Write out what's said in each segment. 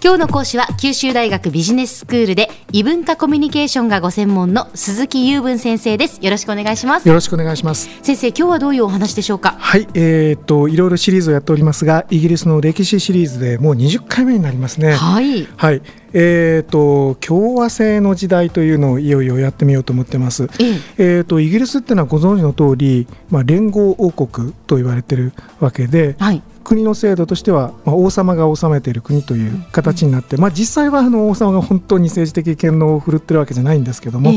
今日の講師は九州大学ビジネススクールで異文化コミュニケーションがご専門の鈴木雄文先生です。よろしくお願いします。よろしくお願いします。先生今日はどういうお話でしょうか？はいえー、っといろいろシリーズをやっておりますがイギリスの歴史シリーズでもう20回目になりますね。はい。はい。えーと、共和制の時代というのをいよいよやってみようと思ってます。ええ。えーと、イギリスっていうのはご存知の通り、まあ、連合王国と言われてるわけで、はい、国の制度としては、まあ、王様が治めている国という形になって、うん、まあ、実際はあの王様が本当に政治的権能を振るってるわけじゃないんですけども。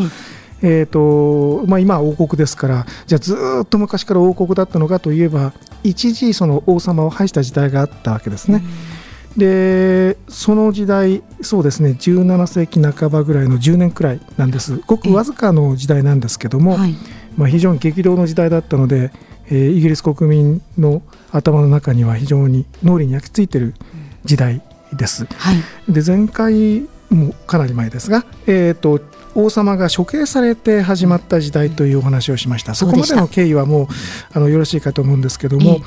えーとまあ、今は王国ですからじゃあずっと昔から王国だったのかといえば一時その王様を廃した時代があったわけですね。うん。でその時代そうですね17世紀半ばぐらいの10年くらいなんです。ごくわずかの時代なんですけども、はい、まあ、非常に激動の時代だったので、えー、イギリス国民の頭の中には非常に脳裏に焼き付いている時代です。はい、で前回もかなり前ですが、えーと王様が処刑されて始まった時代というお話をしました、そこまでの経緯はもうあのよろしいかと思うんですけども、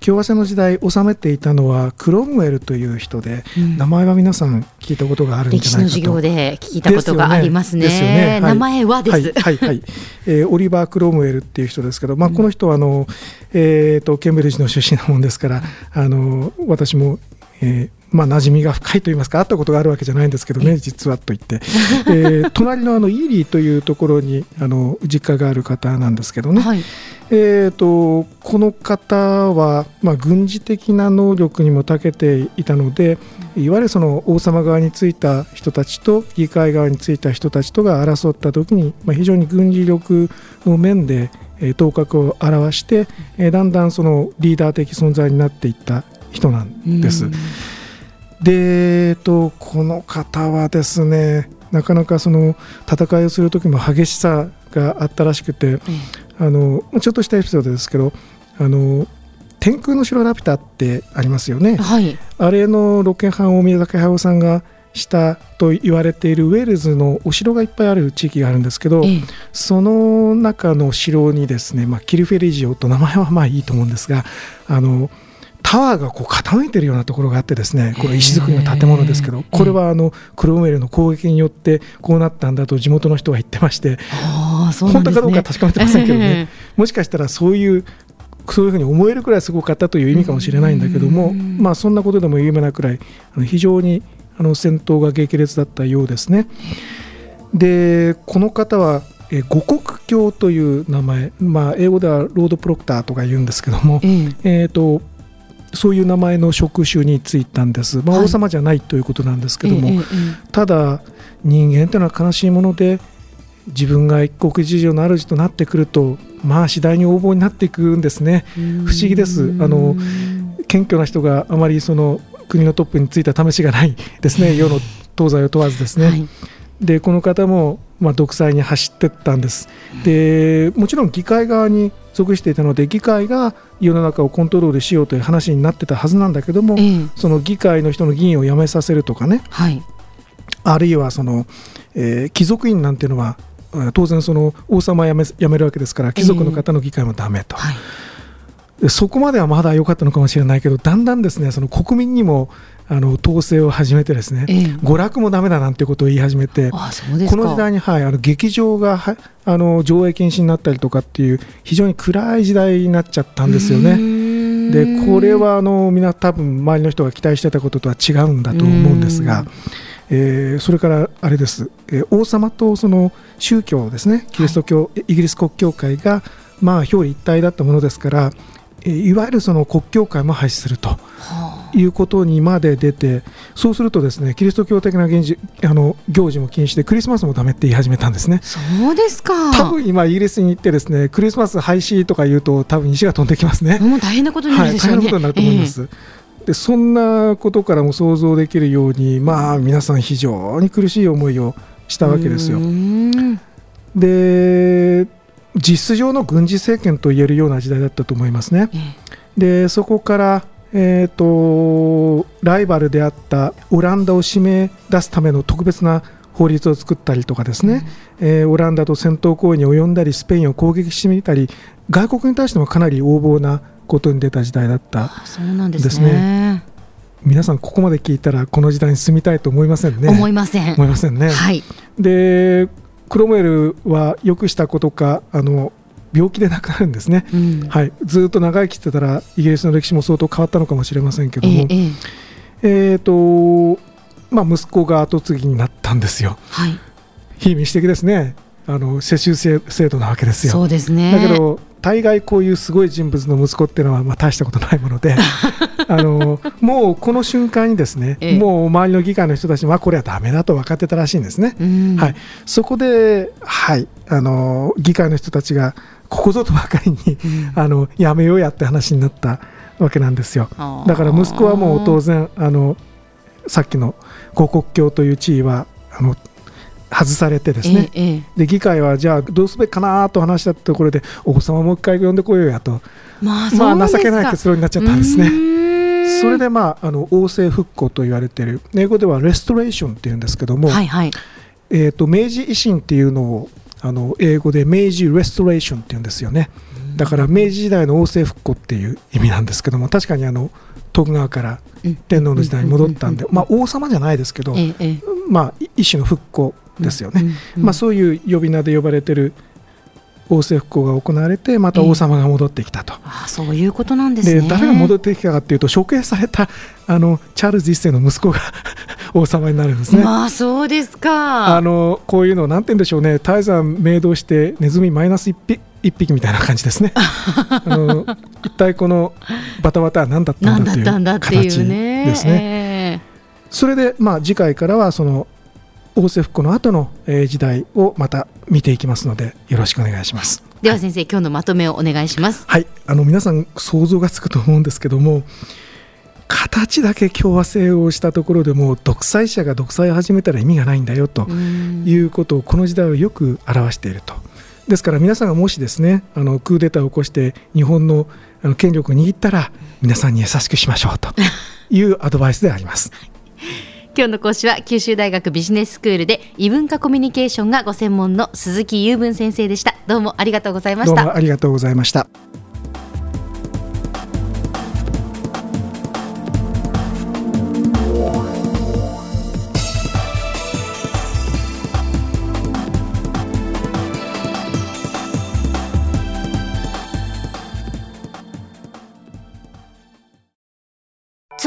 共和制の時代治めていたのはクロムウェルという人で、うん、名前は皆さん聞いたことがあるんじゃないかと。歴史の授業で聞いたことがありますね。ね、ね。はい、名前はです。はい、はい、はい、えー、オリバー・クロムウェルっていう人ですけど、まあ、この人はあの、えーと、ケンブリッジの出身なもんですからあの私も、えーまあ、馴染みが深いといいますか会ったことがあるわけじゃないんですけどね実はと言って、えー、隣のあのイーリーというところにあの実家がある方なんですけどね、はい、えーと、この方は、まあ、軍事的な能力にも長けていたのでいわゆるその王様側についた人たちと議会側についた人たちとが争った時に、まあ、非常に軍事力の面で頭角を現して、だんだんそのリーダー的存在になっていった人なんです。で、えっと、この方はですねなかなかその戦いをする時も激しさがあったらしくて、うん、あのちょっとしたエピソードですけどあの天空の城ラピュタってありますよね、はい、あれのロケハンを宮崎駿さんがしたと言われているウェールズのお城がいっぱいある地域があるんですけど、ええ、その中の城にですね、まあ、キルフェリジオと名前はまあいいと思うんですがあのタワーがこう傾いているようなところがあってですねこれ石造りの建物ですけどこれはあのクロムウェルの攻撃によってこうなったんだと地元の人は言ってまして、本当かどうか確かめてませんけどね、もしかしたらそういうそういうふうに思えるくらいすごかったという意味かもしれないんだけども、まあ、そんなことでも有名なくらい非常にあの戦闘が激烈だったようですね。でこの方は五国教という名前、まあ、英語ではロードプロクターとか言うんですけども、えーとそういう名前の職種に就いたんです、まあ、王様じゃないということなんですけども、はい、ただ人間というのは悲しいもので自分が一国事情の主となってくるとまあ次第に横暴になっていくんですね。不思議です。あの謙虚な人があまりその国のトップについた試しがないですね。世の東西を問わずですね、はい、でこの方もまあ独裁に走ってったんです。でもちろん議会側に属していたので議会が世の中をコントロールしようという話になってたはずなんだけども、えー、その議会の人の議員を辞めさせるとかね、はい、あるいはその、えー、貴族院なんていうのは当然その王様辞め辞めるわけですから貴族の方の議会もだめと。えーはい。そこまではまだ良かったのかもしれないけどだんだんですねその国民にもあの統制を始めてですね、えー、娯楽もだめだなんてことを言い始めてこの時代に、はい、あの劇場がはあの上映禁止になったりとかっていう非常に暗い時代になっちゃったんですよね。でこれはあのみんな多分周りの人が期待してたこととは違うんだと思うんですが。えー、それからあれです、えー、王様とその宗教ですねキリスト教、はい、イギリス国教会がまあ表裏一体だったものですからいわゆるその国教会も廃止すると。いうことにまで出てそうするとですねキリスト教的な行事あの行事も禁止でクリスマスもダメって言い始めたんですね。そうですか。多分今イギリスに行ってですねクリスマス廃止とか言うと多分石が飛んできますね。もう大変なことになるでしょうね、はい、大変なことになると思います、えー、でそんなことからも想像できるようにまあ皆さん非常に苦しい思いをしたわけですよ。で実質上の軍事政権と言えるような時代だったと思いますね。でそこから、えーと、ライバルであったオランダを締め出すための特別な法律を作ったりとかですね、うん、えー、オランダと戦闘行為に及んだりスペインを攻撃してみたり外国に対してもかなり横暴なことに出た時代だったんですね。皆さんここまで聞いたらこの時代に住みたいと思いませんね。思いません。思いませんね。はい。でクロムウェルはよくしたことかあの病気で亡くなるんですね、うんはい、ずっと長生きしてたらイギリスの歴史も相当変わったのかもしれませんけども、えええええーとまあ、息子が後継ぎになったんですよ。はい。非民主的ですねあの世襲制制度なわけですよ。そうですね。だけど大概こういうすごい人物の息子っていうのはまあ大したことないもので あのもうこの瞬間にですね、ええもう周りの議会の人たちはこれはダメだと分かってたらしいんですね。うんはい、そこで、はい、あの議会の人たちがここぞとばかりに、うん。あのやめようやって話になったわけなんですよ。だから息子はもう当然あのさっきの五国教という地位はあの外されてですね、ええええ。で議会はじゃあどうすべきかなと話したところでお子様もう一回呼んでこようやと、まあ、まあ、情けない結論になっちゃったんですね。ねそれで、まあ、あの王政復興と言われている。英語ではレストレーションっていうんですけども、はいはい。えー、と明治維新っていうのをあの英語で明治レストレーションっていうんですよね。だから明治時代の王政復興っていう意味なんですけども確かにあの徳川からうん天皇の時代に戻ったんでまあ王様じゃないですけどまあい一種の復興ですよね、まあ、そういう呼び名で呼ばれてる王政復興が行われてまた王様が戻ってきたと。あそういうことなんですでね。誰が戻ってきたかっていうと処刑されたあのチャールズ一世の息子が王様になるんですね。まあそうですか。あのこういうのなんて言うんでしょうね泰山明堂してネズミマイナス 1, 匹一匹みたいな感じですね あの一体このバタバタは何だった何んだという形いうね。ですねえそれで、まあ、次回からはその王政復興の後の、えー時代をまた見ていきますのでよろしくお願いします。えでは先生、今日のまとめをお願いします。はい、あの皆さん想像がつくと思うんですけども形だけ共和制をしたところでも独裁者が独裁を始めたら意味がないんだよとうんいうことをこの時代はよく表していると。ですから皆さんがもしですねあのクーデターを起こして日本のあの権力を握ったら皆さんに優しくしましょうと いうアドバイスであります。今日の講師は九州大学ビジネススクールで異文化コミュニケーションがご専門の鈴木雄文先生でした。どうもありがとうございました。どうもありがとうございました。